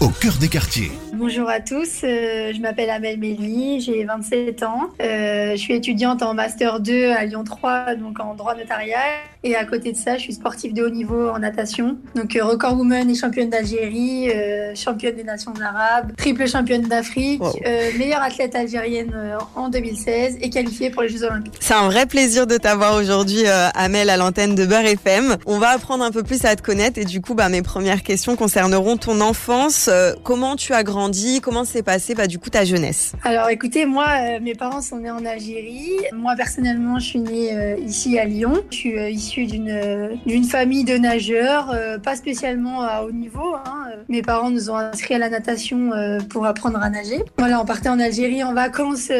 Au cœur des quartiers. Bonjour à tous, euh, je m'appelle Amel Méli, j'ai 27 ans. Euh, je suis étudiante en Master 2 à Lyon 3, donc en droit notarial. Et à côté de ça, je suis sportive de haut niveau en natation. Donc euh, record woman et championne d'Algérie, euh, championne des nations arabes, triple championne d'Afrique, Wow. euh, meilleure athlète algérienne en 2016 et qualifiée pour les Jeux Olympiques. C'est un vrai plaisir de t'avoir aujourd'hui, euh, Amel, à l'antenne de Beurre FM. On va apprendre un peu plus à te connaître et du coup, bah, mes premières questions concerneront ton enfance. Comment tu as grandi? Comment s'est passé bah, du coup ta jeunesse? Alors écoutez, moi, mes parents sont nés en Algérie. Moi, personnellement, je suis née ici à Lyon. Je suis euh, euh, d'une famille de nageurs, euh, pas spécialement à haut niveau. hein. Mes parents nous ont inscrits à la natation euh, pour apprendre à nager. Voilà, on partait en Algérie en vacances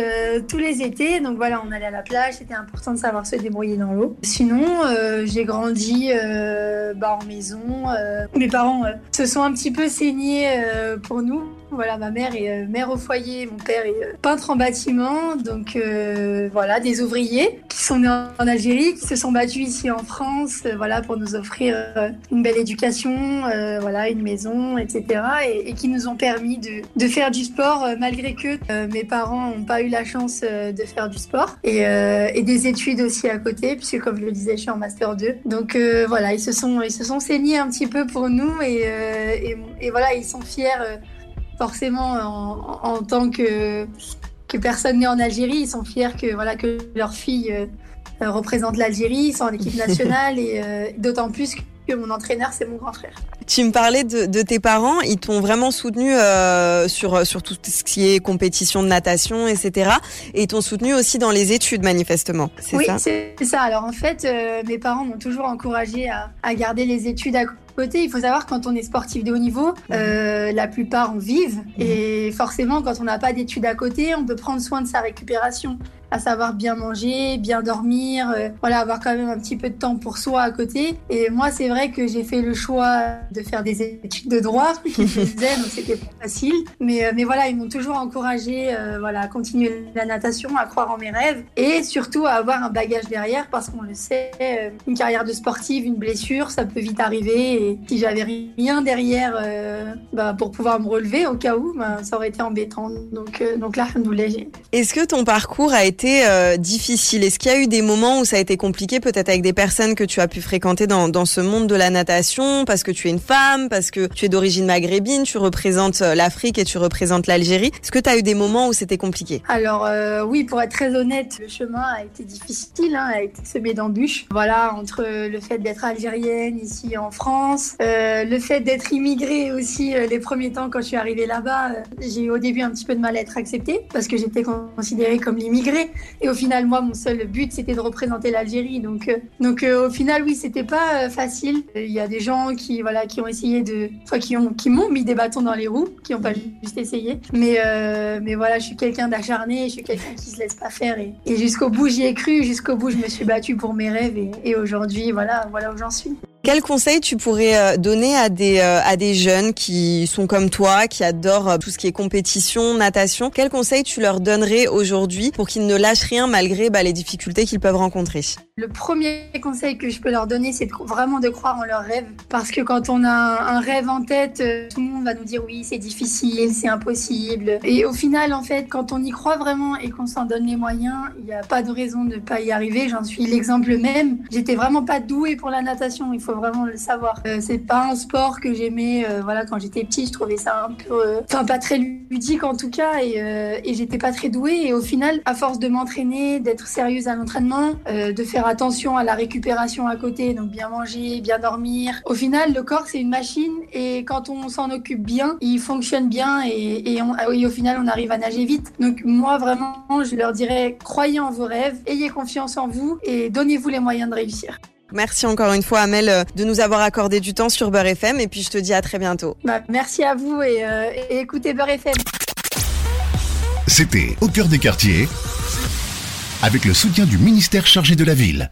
tous les étés. Donc voilà, on allait à la plage. C'était important de savoir se débrouiller dans l'eau. Sinon, j'ai grandi bah, en maison. mes parents se sont un petit peu saignés pour nous. Voilà, ma mère est euh, mère au foyer, mon père est euh, peintre en bâtiment, donc euh, voilà, des ouvriers qui sont nés en Algérie, qui se sont battus ici en France, euh, voilà, pour nous offrir une belle éducation, voilà, une maison, etc. Et, qui nous ont permis de, de faire du sport malgré que mes parents n'ont pas eu la chance de faire du sport et, et des études aussi à côté, puisque comme je le disais, je suis en master 2. Donc voilà, ils se sont ils se sont saignés un petit peu pour nous et, et voilà, ils sont fiers. Euh, forcément en, en tant que, que personne née en Algérie, ils sont fiers que, voilà, que leur fille euh, euh, représente l'Algérie, ils sont en équipe nationale et euh, d'autant plus que mon entraîneur, c'est mon grand frère. Tu me parlais de, de tes parents, ils t'ont vraiment soutenu euh, sur, sur tout ce qui est compétition de natation, etc. Et ils t'ont soutenu aussi dans les études, manifestement. C'est Oui, c'est ça. Alors en fait, euh, mes parents m'ont toujours encouragé à, à garder les études à côté. Il faut savoir quand on est sportif de haut niveau, euh, la plupart en vivent et forcément quand on n'a pas d'études à côté, on peut prendre soin de sa récupération à savoir bien manger, bien dormir, euh, voilà, avoir quand même un petit peu de temps pour soi à côté. Et moi, c'est vrai que j'ai fait le choix de faire des études de droit, qui plaisaient, donc c'était pas facile. Mais, euh, mais voilà, ils m'ont toujours encouragé euh, voilà, à continuer la natation, à croire en mes rêves et surtout à avoir un bagage derrière parce qu'on le sait, une carrière de sportive, une blessure, ça peut vite arriver. Et si j'avais rien derrière bah, pour pouvoir me relever au cas où, bah, ça aurait été embêtant. Donc, donc là, j'ai Est-ce que ton parcours a été euh, difficile Est-ce qu'il y a eu des moments où ça a été compliqué, peut-être avec des personnes que tu as pu fréquenter dans, ce monde de la natation, parce que tu es une femme, parce que tu es d'origine maghrébine, tu représentes euh, l'Afrique et tu représentes l'Algérie Est-ce que tu as eu des moments où c'était compliqué? Alors euh, oui, pour être très honnête, le chemin a été difficile, hein, a été semé d'embûches. Voilà, entre le fait d'être algérienne ici en France, le fait d'être immigrée aussi les premiers temps quand je suis arrivée là-bas, j'ai eu au début un petit peu de mal à être acceptée parce que j'étais considérée comme l'immigrée. Et au final, moi, mon seul but, c'était de représenter l'Algérie. Donc, euh, donc euh, au final, oui, c'était pas euh, facile. Il y a des gens qui, voilà, qui ont essayé de, qui ont, qui m'ont mis des bâtons dans les roues, qui ont pas juste essayé. Mais, mais voilà, je suis quelqu'un d'acharné, je suis quelqu'un qui se laisse pas faire. Et, et jusqu'au bout, j'y ai cru. Jusqu'au bout, je me suis battue pour mes rêves. Et, et aujourd'hui, voilà, voilà où j'en suis. Quel conseil tu pourrais euh, donner à des, euh, à des jeunes qui sont comme toi, qui adorent euh, tout ce qui est compétition, natation? Quel conseil tu leur donnerais aujourd'hui pour qu'ils ne lâchent rien malgré bah, les difficultés qu'ils peuvent rencontrer? Le premier conseil que je peux leur donner, c'est vraiment de croire en leurs rêves. Parce que quand on a un, rêve en tête, tout le monde va nous dire oui, c'est difficile, c'est impossible. Et au final, en fait, quand on y croit vraiment et qu'on s'en donne les moyens, il n'y a pas de raison de ne pas y arriver. J'en suis l'exemple même. J'étais vraiment pas douée pour la natation, vraiment le savoir. Euh, c'est pas un sport que j'aimais. euh, voilà, quand j'étais petite, je trouvais ça un peu, euh, enfin pas très ludique en tout cas, et, j'étais pas très douée. Et au final, à force de m'entraîner, d'être sérieuse à l'entraînement, de faire attention à la récupération à côté, donc bien manger, bien dormir. Au final, le corps c'est une machine et quand on s'en occupe bien, il fonctionne bien et, et, et au final on arrive à nager vite. Donc moi vraiment, je leur dirais croyez en vos rêves, ayez confiance en vous et donnez-vous les moyens de réussir. Merci encore une fois, Amel, euh, de nous avoir accordé du temps sur Beurre FM et puis je te dis à très bientôt. Bah, merci à vous et, euh, et écoutez Beurre FM. C'était Au cœur des quartiers, avec le soutien du ministère chargé de la ville.